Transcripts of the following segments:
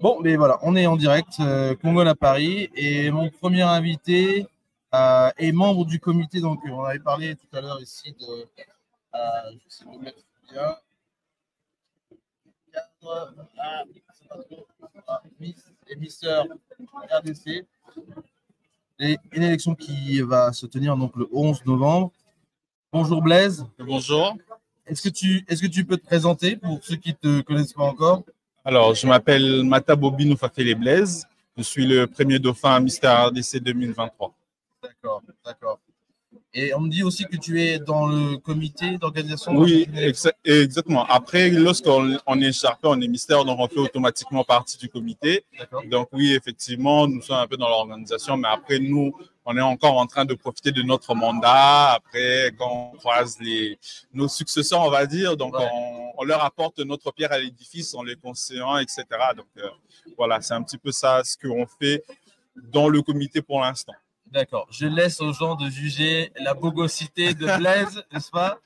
Bon, mais voilà, on est en direct, euh, Congo à Paris, et mon premier invité euh, est membre du comité. Donc, on avait parlé tout à l'heure ici de. Euh, je essayer de mettre bien. Pas RDC. Et une élection qui va se tenir donc le 11 novembre. Bonjour Blaise. Bonjour. Est-ce que, tu, est-ce que tu peux te présenter pour ceux qui ne te connaissent pas encore? Alors, je m'appelle Mata Bobinou Fafele Blaise. Je suis le premier dauphin à Mister RDC 2023. D'accord, d'accord. Et on me dit aussi que tu es dans le comité d'organisation. Oui, exa- exactement. Après, lorsqu'on on est écharpé, on est mystère, donc on fait automatiquement partie du comité. D'accord. Donc oui, effectivement, nous sommes un peu dans l'organisation, mais après, nous, on est encore en train de profiter de notre mandat. Après, quand on croise les, nos successeurs, on va dire, donc Ouais. on, on leur apporte notre pierre à l'édifice en les conseillant, etc. Donc euh, voilà, c'est un petit peu ça ce qu'on fait dans le comité pour l'instant. D'accord. Je laisse aux gens de juger la bogosité de Blaise, n'est-ce pas?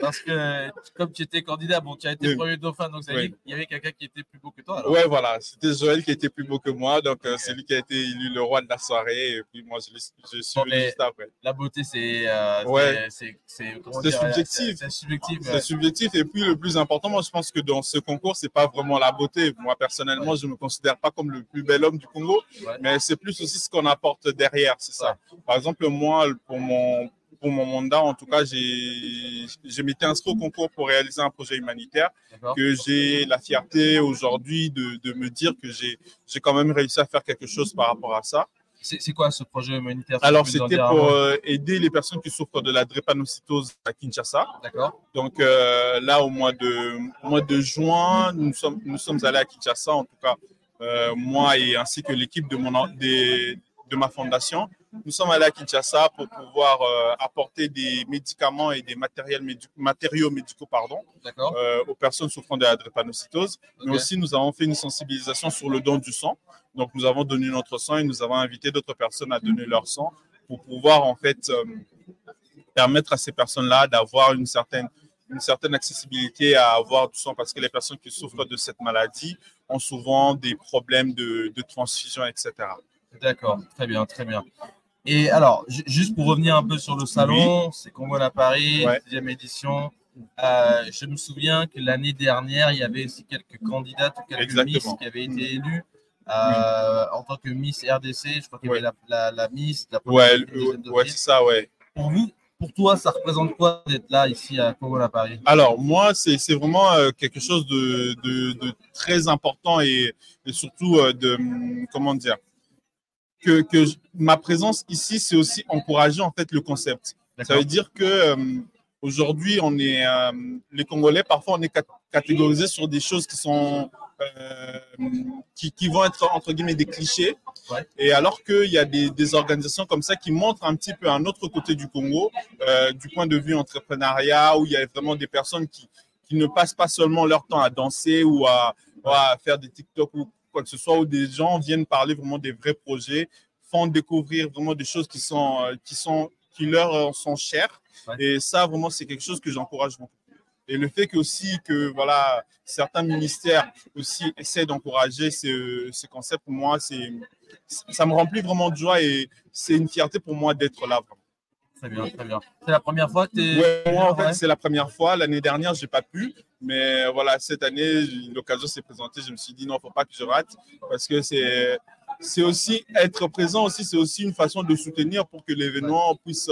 Parce que comme tu étais candidat, bon, tu as été Oui. premier dauphin, donc ça veut Oui. dire qu'il y avait quelqu'un qui était plus beau que toi. alors. Ouais, voilà, c'était Joël qui était plus beau que moi, donc euh, c'est lui qui a été élu le roi de la soirée, et puis moi je, je suis Bon, juste après. La beauté, c'est. euh, Ouais. c'est- subjectif. C'est c'est subjectif. C'est ouais. subjectif, et puis le plus important, moi je pense que dans ce concours, c'est pas vraiment la beauté. Moi personnellement, je me considère pas comme le plus bel homme du Congo, Ouais. mais c'est plus aussi ce qu'on apporte derrière, c'est ça. Par exemple, moi, pour mon, pour mon mandat, en tout cas, j'ai, je m'étais inscrit au concours pour réaliser un projet humanitaire. Que j'ai la fierté aujourd'hui de, de me dire que j'ai quand même réussi à faire quelque chose par rapport à ça. C'est quoi ce projet humanitaire Alors, c'était pour euh, aider les personnes qui souffrent de la drépanocytose à Kinshasa. D'accord. Donc euh, là, au mois de, au mois de juin, nous sommes, nous sommes allés à Kinshasa, en tout cas, euh, moi et ainsi que l'équipe de, mon, des, de ma fondation. Nous sommes allés à Kinshasa pour pouvoir euh, apporter des médicaments et des matériels médi- matériaux médicaux pardon, euh, aux personnes souffrant de la drépanocytose. Mais aussi, nous avons fait une sensibilisation sur le don du sang. Donc, nous avons donné notre sang et nous avons invité d'autres personnes à donner leur sang pour pouvoir, en fait, euh, permettre à ces personnes-là d'avoir une certaine, une certaine accessibilité à avoir du sang parce que les personnes qui souffrent de cette maladie ont souvent des problèmes de, de transfusion, etc. D'accord. Très bien, très bien. Et alors, ju- juste pour revenir un peu sur le salon, c'est Congo à Paris, Ouais. deuxième édition. Euh, je me souviens que l'année dernière, il y avait aussi quelques candidates ou quelques Exactement. Miss qui avaient été élues euh, en tant que Miss RDC. Je crois qu'il y Ouais. avait la, la, la Miss, la Ouais, ouais, c'est ça, ouais. Pour vous, pour toi, ça représente quoi d'être là ici à Congo à Paris? Alors, moi, c'est vraiment euh, quelque chose de, de- de très important et, et surtout de, hum, comment dire, que, ma présence ici, c'est aussi encourager en fait le concept. Ça veut dire que euh, aujourd'hui, on est, euh, les Congolais, parfois, on est cat- catégorisés sur des choses qui sont, euh, qui, qui vont être entre guillemets des clichés. Ouais. Et alors qu'il y a des, des organisations comme ça qui montrent un petit peu un autre côté du Congo, du point de vue entrepreneuriat, où il y a vraiment des personnes qui, qui ne passent pas seulement leur temps à danser ou à, ou à faire des TikTok ou quoi que ce soit, où des gens viennent parler vraiment des vrais projets, font découvrir vraiment des choses qui sont, euh, qui sont, qui leur euh, sont chères. Ouais. Et ça, vraiment, c'est quelque chose que j'encourage beaucoup. Et le fait que aussi que voilà, certains ministères aussi essaient d'encourager ce, ce concept, pour moi, c'est, ça me remplit vraiment de joie et c'est une fierté pour moi d'être là. vraiment. Très bien, très bien. C'est la première fois es. Ouais, moi, en Ouais. fait, c'est la première fois. L'année dernière, j'ai pas pu. Mais voilà, cette année, l'occasion s'est présentée. Je me suis dit, non, faut pas que je rate. Parce que c'est, c'est aussi être présent aussi, c'est aussi une façon de soutenir pour que l'événement puisse,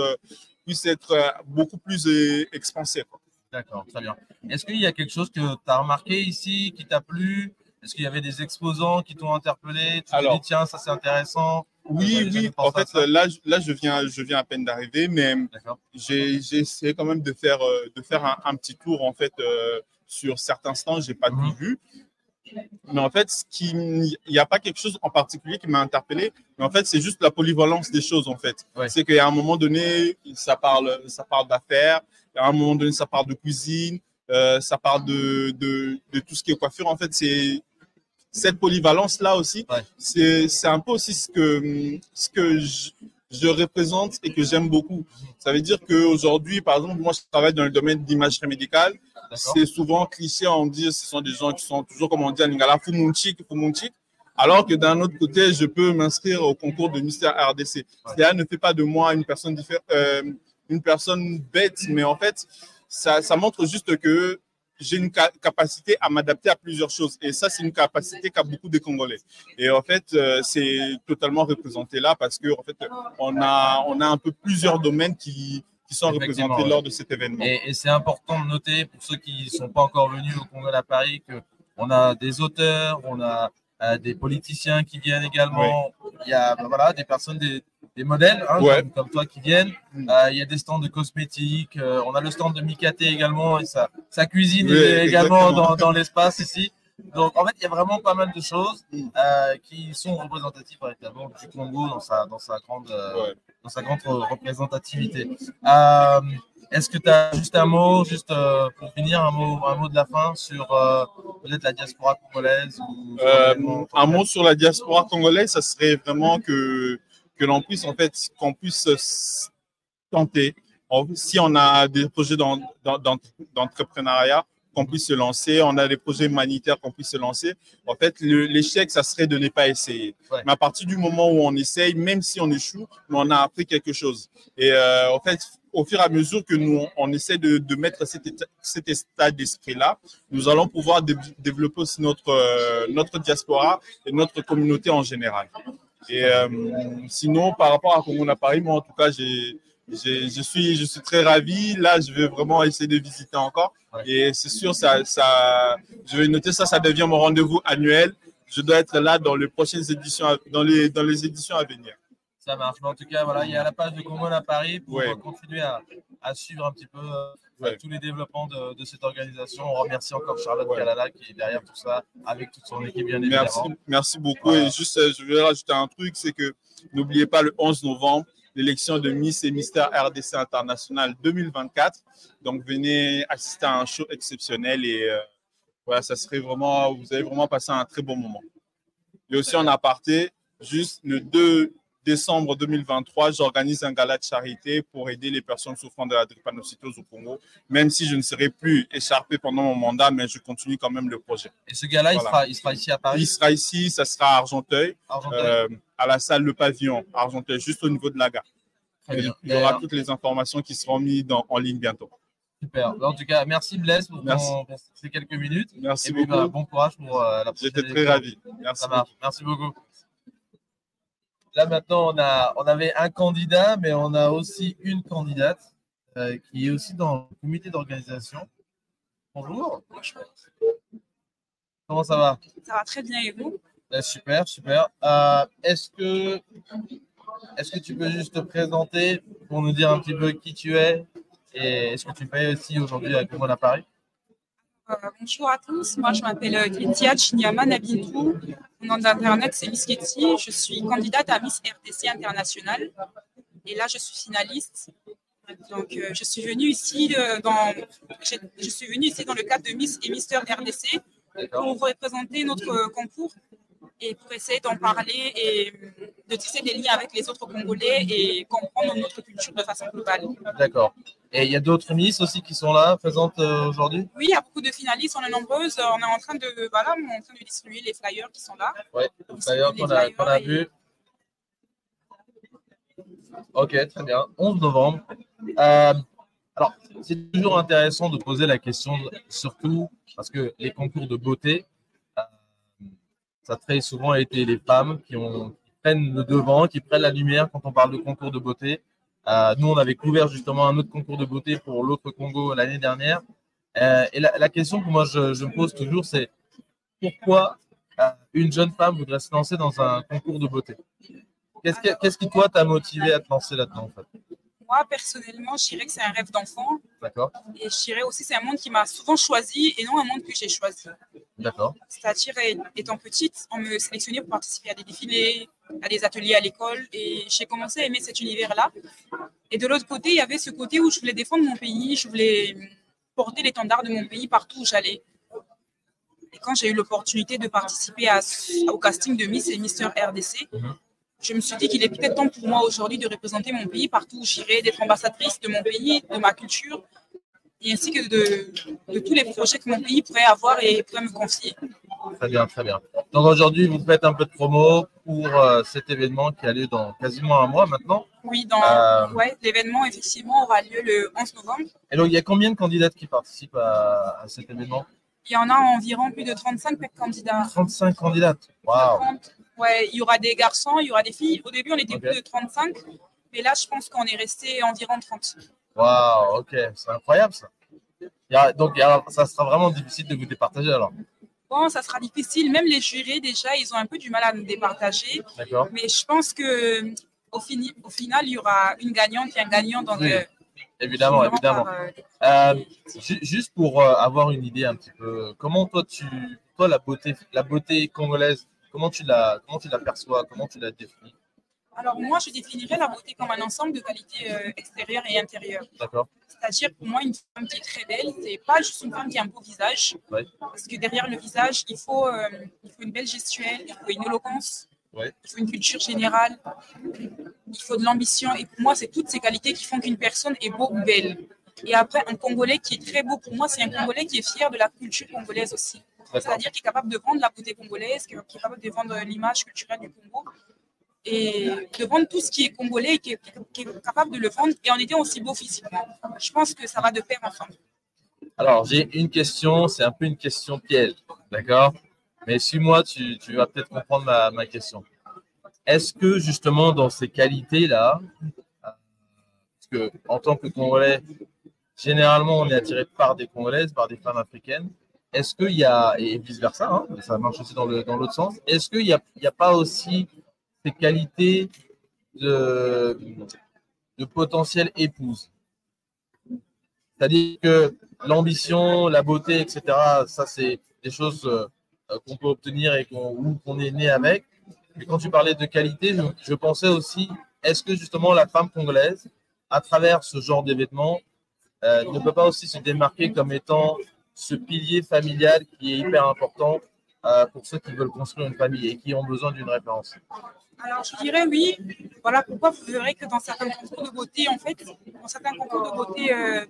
puisse être beaucoup plus euh, expansé. D'accord, très bien. Est-ce qu'il y a quelque chose que tu as remarqué ici qui t'a plu? Est-ce qu'il y avait des exposants qui t'ont interpellé? Tu t'es dit, tiens, ça c'est intéressant Oui, oui. En fait, là, je- là, je viens, je viens à peine d'arriver, mais j'ai, essayé quand même de faire, euh, de faire un, un petit tour en fait euh, sur certains stands. J'ai pas Mhm. tout vu. Mais en fait, ce qui, il n'y a pas quelque chose en particulier qui m'a interpellé. Mais en fait, c'est juste la polyvalence des choses en fait. Ouais. C'est qu'à un moment donné, ça parle, ça parle d'affaires. À un moment donné, ça parle de cuisine. euh, ça parle de, de, de tout ce qui est coiffure. En fait, c'est cette polyvalence là aussi. Ouais. C'est, un peu aussi ce que, ce que je, je représente et que j'aime beaucoup. Ça veut dire qu'aujourd'hui, par exemple, moi, je travaille dans le domaine d'imagerie médicale. C'est souvent cliché, on dit, ce sont des gens qui sont toujours, comme on dit en lingala, fumunchik, fumunchik. Alors que d'un autre côté, je peux m'inscrire au concours de Mystère RDC. Cela ne fait pas de moi une personne, euh, une personne bête, mais en fait, ça, ça montre juste que j'ai une capacité à m'adapter à plusieurs choses. Et ça, c'est une capacité qu'a beaucoup de Congolais. Et en fait, euh, c'est totalement représenté là parce que en fait, on a, on a un peu plusieurs domaines qui, qui sont représentés lors de cet événement. Et, c'est important de noter pour ceux qui ne sont pas encore venus au Congo à Paris que on a des auteurs, on a euh, des politiciens qui viennent également. Il y a ben voilà, des personnes, des, des modèles hein, comme, toi qui viennent. Mm. Euh, il y a des stands de cosmétiques. Euh, on a le stand de Mikate également et sa, sa cuisine également dans, dans l'espace ici. Donc en fait, il y a vraiment pas mal de choses mm. euh, qui sont représentatives véritablement du Congo dans sa, dans sa, grande, dans sa grande représentativité. Est-ce que tu as juste un mot, juste pour finir, un mot, un mot de la fin sur peut-être la diaspora congolaise ou Un mot sur la diaspora congolaise, ça serait vraiment que que l'on puisse en fait qu'on puisse tenter. Si on a des projets d'entrepreneuriat qu'on puisse se lancer, on a des projets humanitaires qu'on puisse se lancer. En fait, l'échec, ça serait de ne pas essayer. Mais à partir du moment où on essaye, même si on échoue, on a appris quelque chose. Et euh, en fait, au fur et à mesure que nous, on essaie de, de mettre cet état, cet état d'esprit-là, nous allons pouvoir développer aussi notre, euh, notre diaspora et notre communauté en général. Et euh, sinon, par rapport à Congo Paris, moi, en tout cas, j'ai, je, suis, je suis très ravi. Là, je vais vraiment essayer de visiter encore. Et c'est sûr, ça, ça, je vais noter ça, ça devient mon rendez-vous annuel. Je dois être là dans les prochaines éditions, dans les, dans les éditions à venir. Ça marche. Mais en tout cas, voilà, il y a la page de Congo à Paris pour continuer à, à, suivre un petit peu euh, tous les développements de, de, cette organisation. On remercie encore Charlotte Kalala qui est derrière tout ça, avec toute son équipe, bien évidemment. Merci, merci beaucoup. Et juste, euh, je vais rajouter un truc, c'est que n'oubliez pas le 11 novembre, l'élection de Miss et Mister RDC International 2024. Donc, venez assister à un show exceptionnel et euh, voilà, ça serait vraiment, vous allez vraiment passer un très bon moment. Et aussi en aparté, juste le 2 décembre 2023, j'organise un gala de charité pour aider les personnes souffrant de la drépanocytose au Congo, même si je ne serai plus écharpé pendant mon mandat, mais je continue quand même le projet. Et ce gala, il, sera, il, sera, ici à Paris? Il sera ici, ça sera à Argenteuil, euh, à la salle Le Pavillon, Argenteuil, juste au niveau de la gare. Il y aura toutes les informations qui seront mises en ligne bientôt. Super. En tout cas, merci Blaise pour, ces quelques minutes. Merci beaucoup. Bah, bon courage pour euh, la prochaine. J'étais très ravi. Merci. Ça marche. Merci beaucoup. Là maintenant, on, a, on avait un candidat, mais on a aussi une candidate euh, qui est aussi dans le comité d'organisation. Bonjour. Bonjour. Comment ça va? Ça va très bien et vous? Ben, Super, super. Euh, est-ce que, est que tu peux juste te présenter pour nous dire un petit peu qui tu es et est-ce que tu fais aussi aujourd'hui avec moi à Paris bonjour à tous, moi je m'appelle Ketia Chinyama Nabintou. Mon nom d'internet c'est Miss Ketty. Je suis candidate à Miss RDC International et là je suis finaliste. Donc euh, je suis venue ici euh, dans je suis venue ici dans le cadre de Miss et Mister RDC pour représenter notre concours et pour essayer d'en parler et de tisser des liens avec les autres Congolais et comprendre notre culture de façon globale. D'accord. Et il y a d'autres Miss aussi qui sont là, présentes euh, aujourd'hui? Oui, il y a beaucoup de finalistes, on est nombreuses. On est en train de, voilà, on est en train de distribuer les flyers qui sont là. Oui, les flyers qu'on a, a vus. Ok, très bien. 11 novembre. Euh, alors, c'est toujours intéressant de poser la question, surtout parce que les concours de beauté, ça a très souvent été les femmes qui, ont, qui prennent le devant, qui prennent la lumière quand on parle de concours de beauté. Euh, nous, on avait couvert justement un autre concours de beauté pour l'autre Congo l'année dernière. Euh, et la, question que moi je, me pose toujours, c'est pourquoi euh, une jeune femme voudrait se lancer dans un concours de beauté? Qu'est-ce qui, toi, t'a motivé à te lancer là-dedans en fait? Moi, personnellement, je dirais que c'est un rêve d'enfant. D'accord. Et je dirais aussi que c'est un monde qui m'a souvent choisi et non un monde que j'ai choisi. D'accord. C'est-à-dire, étant petite, on me sélectionnait pour participer à des défilés, à des ateliers à l'école et j'ai commencé à aimer cet univers-là. Et de l'autre côté, il y avait ce côté où je voulais défendre mon pays, je voulais porter l'étendard de mon pays partout où j'allais. Et quand j'ai eu l'opportunité de participer à, au casting de Miss et Mister RDC, mhm. je me suis dit qu'il est peut-être temps pour moi aujourd'hui de représenter mon pays partout où j'irai, d'être ambassadrice de mon pays, de ma culture, et ainsi que de, de, tous les projets que mon pays pourrait avoir et pourrait me confier. Très bien, très bien. Donc aujourd'hui, vous faites un peu de promo pour euh, cet événement qui a lieu dans quasiment un mois maintenant. Oui, dans Euh, ouais, l'événement effectivement aura lieu le 11 novembre. Et donc, il y a combien de candidates qui participent à, à cet événement? Il y en a environ plus de 35 candidats. 35 candidates. Waouh 30. Ouais, il y aura des garçons, il y aura des filles. Au début, on était plus de 35, mais là, je pense qu'on est resté environ 30. Waouh, ok, c'est incroyable ça. Il y a- donc, il y a- ça sera vraiment difficile de vous départager alors. Bon, ça sera difficile. Même les jurés, déjà, ils ont un peu du mal à nous départager. D'accord Mais je pense que au, fini- au final, il y aura une gagnante et un gagnant. Donc, Oui, euh, Évidemment, évidemment. par, euh, Euh, ju- juste pour euh, avoir une idée un petit peu, comment toi tu, toi la beauté, la beauté congolaise, comment tu la, comment tu la perçois, comment tu la définis, Alors, moi, je définirais la beauté comme un ensemble de qualités euh, extérieures et intérieures. d'accord C'est-à-dire, pour moi, une femme qui est très belle, c'est pas juste une femme qui a un beau visage. Ouais. Parce que derrière le visage, il faut, euh, il faut une belle gestuelle, il faut une éloquence, Ouais. il faut une culture générale, il faut de l'ambition. Et pour moi, c'est toutes ces qualités qui font qu'une personne est beau ou belle. Et après, un Congolais qui est très beau, pour moi, c'est un Congolais qui est fier de la culture congolaise aussi. C'est-à-dire qui est capable de vendre la beauté congolaise, qui est capable de vendre l'image culturelle du Congo et de vendre tout ce qui est congolais et qui est, capable de le vendre et en étant aussi beau physiquement. Je pense que ça va de pair ensemble. Alors j'ai une question, c'est un peu une question piège, d'accord? Mais suis-moi, tu, vas peut-être comprendre ma, question. Est-ce que justement dans ces qualités-là, euh, parce que en tant que Congolais, généralement on est attiré par des Congolaises, par des femmes africaines, est-ce qu'il y a, et vice-versa, hein, ça marche aussi dans l'autre sens, est-ce qu'il n'y a pas aussi ces qualités de, potentielle épouse C'est-à-dire que l'ambition, la beauté, etc., ça, c'est des choses euh, qu'on peut obtenir et qu'on est né avec. Mais quand tu parlais de qualité, je, pensais aussi, est-ce que justement la femme congolaise, à travers ce genre d'événement, euh, ne peut pas aussi se démarquer comme étant ce pilier familial qui est hyper important pour ceux qui veulent construire une famille et qui ont besoin d'une référence Alors, je dirais oui. Voilà pourquoi vous verrez que dans certains concours de beauté, en fait, dans certains concours de beauté euh,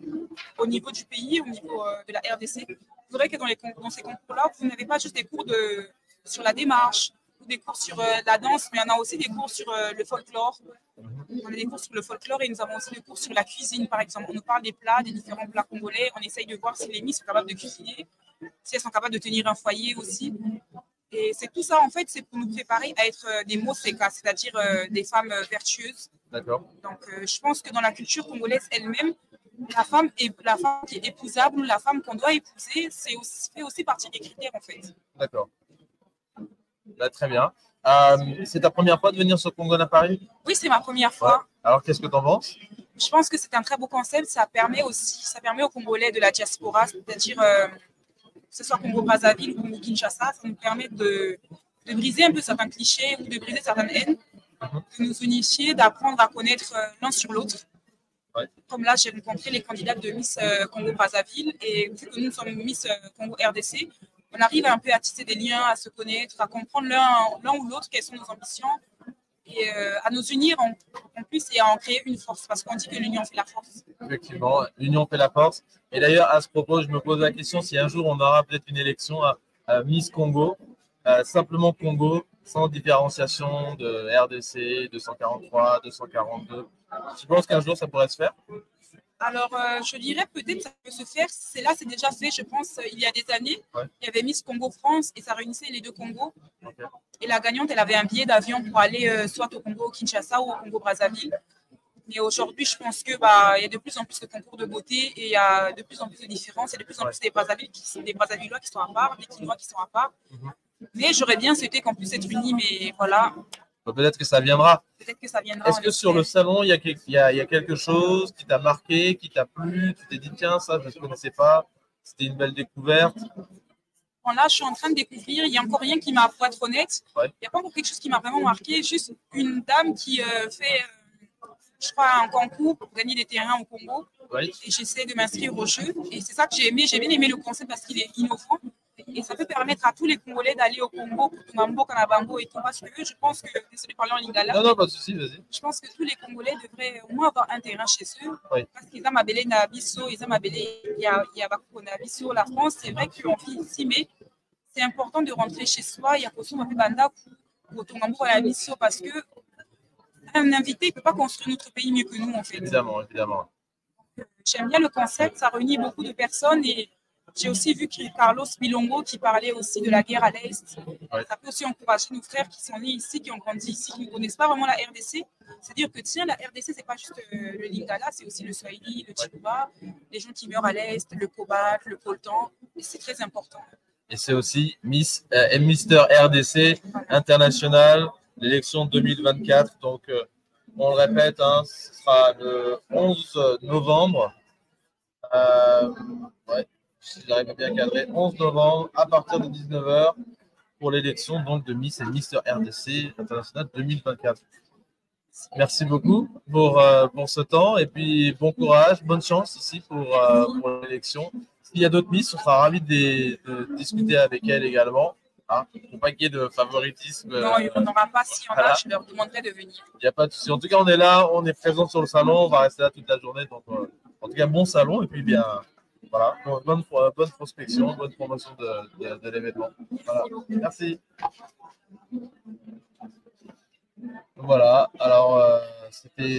au niveau du pays, au niveau euh, de la RDC, vous verrez que dans, les, dans ces concours-là, vous n'avez pas juste des cours de, sur la démarche des cours sur euh, la danse, mais on a aussi des cours sur euh, le folklore. On a des cours sur le folklore et nous avons aussi des cours sur la cuisine, par exemple. On nous parle des plats, des différents plats congolais. On essaye de voir si les Miss sont capables de cuisiner, si elles sont capables de tenir un foyer aussi. Et c'est tout ça, en fait, c'est pour nous préparer à être euh, des motseka, c'est-à-dire des femmes vertueuses. D'accord Donc, je pense que dans la culture congolaise elle-même, la femme, est, la femme qui est épousable ou la femme qu'on doit épouser, c'est aussi, fait aussi partie des critères, en fait. D'accord. Bah, très bien. Euh, c'est ta première fois de venir sur Congo à Paris? Oui, c'est ma première fois. Alors, qu'est-ce que tu en penses? Je pense que c'est un très beau concept. Ça permet aussi, ça permet aux Congolais de la diaspora, c'est-à-dire euh, que ce soit Congo-Brazzaville ou Kinshasa, ça nous permet de, de briser un peu certains clichés ou de briser certaines haines, de nous unifier, d'apprendre à connaître euh, l'un sur l'autre. Ouais. Comme là, j'ai rencontré les candidats de Miss Congo-Brazzaville et vu que nous sommes Miss Congo-RDC, on arrive un peu à tisser des liens, à se connaître, à comprendre l'un ou l'autre quelles sont nos ambitions et euh, à nous unir en, plus et à en créer une force parce qu'on dit que l'union fait la force. Effectivement, l'union fait la force. Et d'ailleurs, à ce propos, je me pose la question si un jour on aura peut-être une élection à, à Miss Congo, euh, simplement Congo, sans différenciation de RDC, 243, 242. Tu penses qu'un jour ça pourrait se faire? Alors, euh, je dirais peut-être que ça peut se faire. C'est là, c'est déjà fait, je pense, euh, il y a des années. Ouais. Il y avait Miss Congo France et ça réunissait les deux Congos. Et la gagnante, elle avait un billet d'avion pour aller euh, soit au Congo Kinshasa ou au Congo Brazzaville. Mais aujourd'hui, je pense que bah, il y a de plus en plus de concours de beauté et il y a de plus en plus de différences. Il y a de plus en plus des Brazzavilles qui sont des Brazzavillois qui sont à part, des Quinois qui sont à part. Mhm. Mais j'aurais bien souhaité qu'on puisse être unis, mais voilà, Peut-être que ça viendra. peut-être que ça viendra. Est-ce que sur le salon, il y, a, y a- il y a quelque chose qui t'a marqué, qui t'a plu? Tu t'es dit, tiens, ça, je ne connaissais pas. C'était une belle découverte. Bon, là, je suis en train de découvrir. Il n'y a encore rien qui m'a, pour être honnête, Ouais. il n'y a pas encore quelque chose qui m'a vraiment marqué. Juste une dame qui euh, fait, euh, je crois, un concours pour gagner des terrains au Congo. Et j'essaie de m'inscrire au jeu. Et c'est ça que j'ai aimé. J'ai bien aimé le concept parce qu'il est innovant. Et ça peut permettre à tous les Congolais d'aller au Congo pour Tungambo, Kanabango et tout. Parce que je pense que, désolé parler en lingala, Non, non, pas de souci, vas-y. je pense que tous les Congolais devraient au moins avoir un terrain chez eux. Oui. Parce qu'ils ont Mabélé, Nabiso, ils ont Mabélé, il y a, il y a Bakou, Nabiso. La France, c'est vrai qu'on vit ici, mais c'est important de rentrer chez soi et à kusoma mpe bandako kotonga mboka ya biso parce que un invité ne peut pas construire notre pays mieux que nous en fait. Évidemment, évidemment. J'aime bien le concept, ça réunit beaucoup de personnes et j'ai aussi vu que Carlos Bilongo qui parlait aussi de la guerre à l'Est. Ouais. Ça peut aussi encourager nos frères qui sont nés ici, qui ont grandi ici, qui ne connaissent pas vraiment la RDC. C'est dire que tiens, la RDC, c'est pas juste euh, le Lingala, c'est aussi le Swahili, le Chiluba, les gens qui meurent à l'Est, le Cobalt, le Coltan. Et c'est très important. Et c'est aussi Miss euh, et Mister RDC international, l'élection 2024. Donc, euh, on le répète, hein, ce sera le 11 novembre. Euh, ouais, si j'arrive à bien cadrer, 11 novembre à partir de 19h pour l'élection donc de Miss et Mister RDC international 2024. Merci beaucoup pour, euh, pour ce temps et puis bon courage, bonne chance aussi pour, euh, pour l'élection. S'il y a d'autres Miss, on sera ravis de, de discuter avec elles également. Hein, pour pas qu'il y ait de favoritisme. Non, il n'y en aura pas. S'il y en a, je leur demanderai de venir. Il n'y a pas de souci. En tout cas, on est là, on est présent sur le salon, on va rester là toute la journée. Donc, euh, en tout cas, bon salon et puis bien, voilà, bonne, bonne prospection, bonne promotion de, de, l'événement. Voilà. Merci. Voilà, alors euh, c'était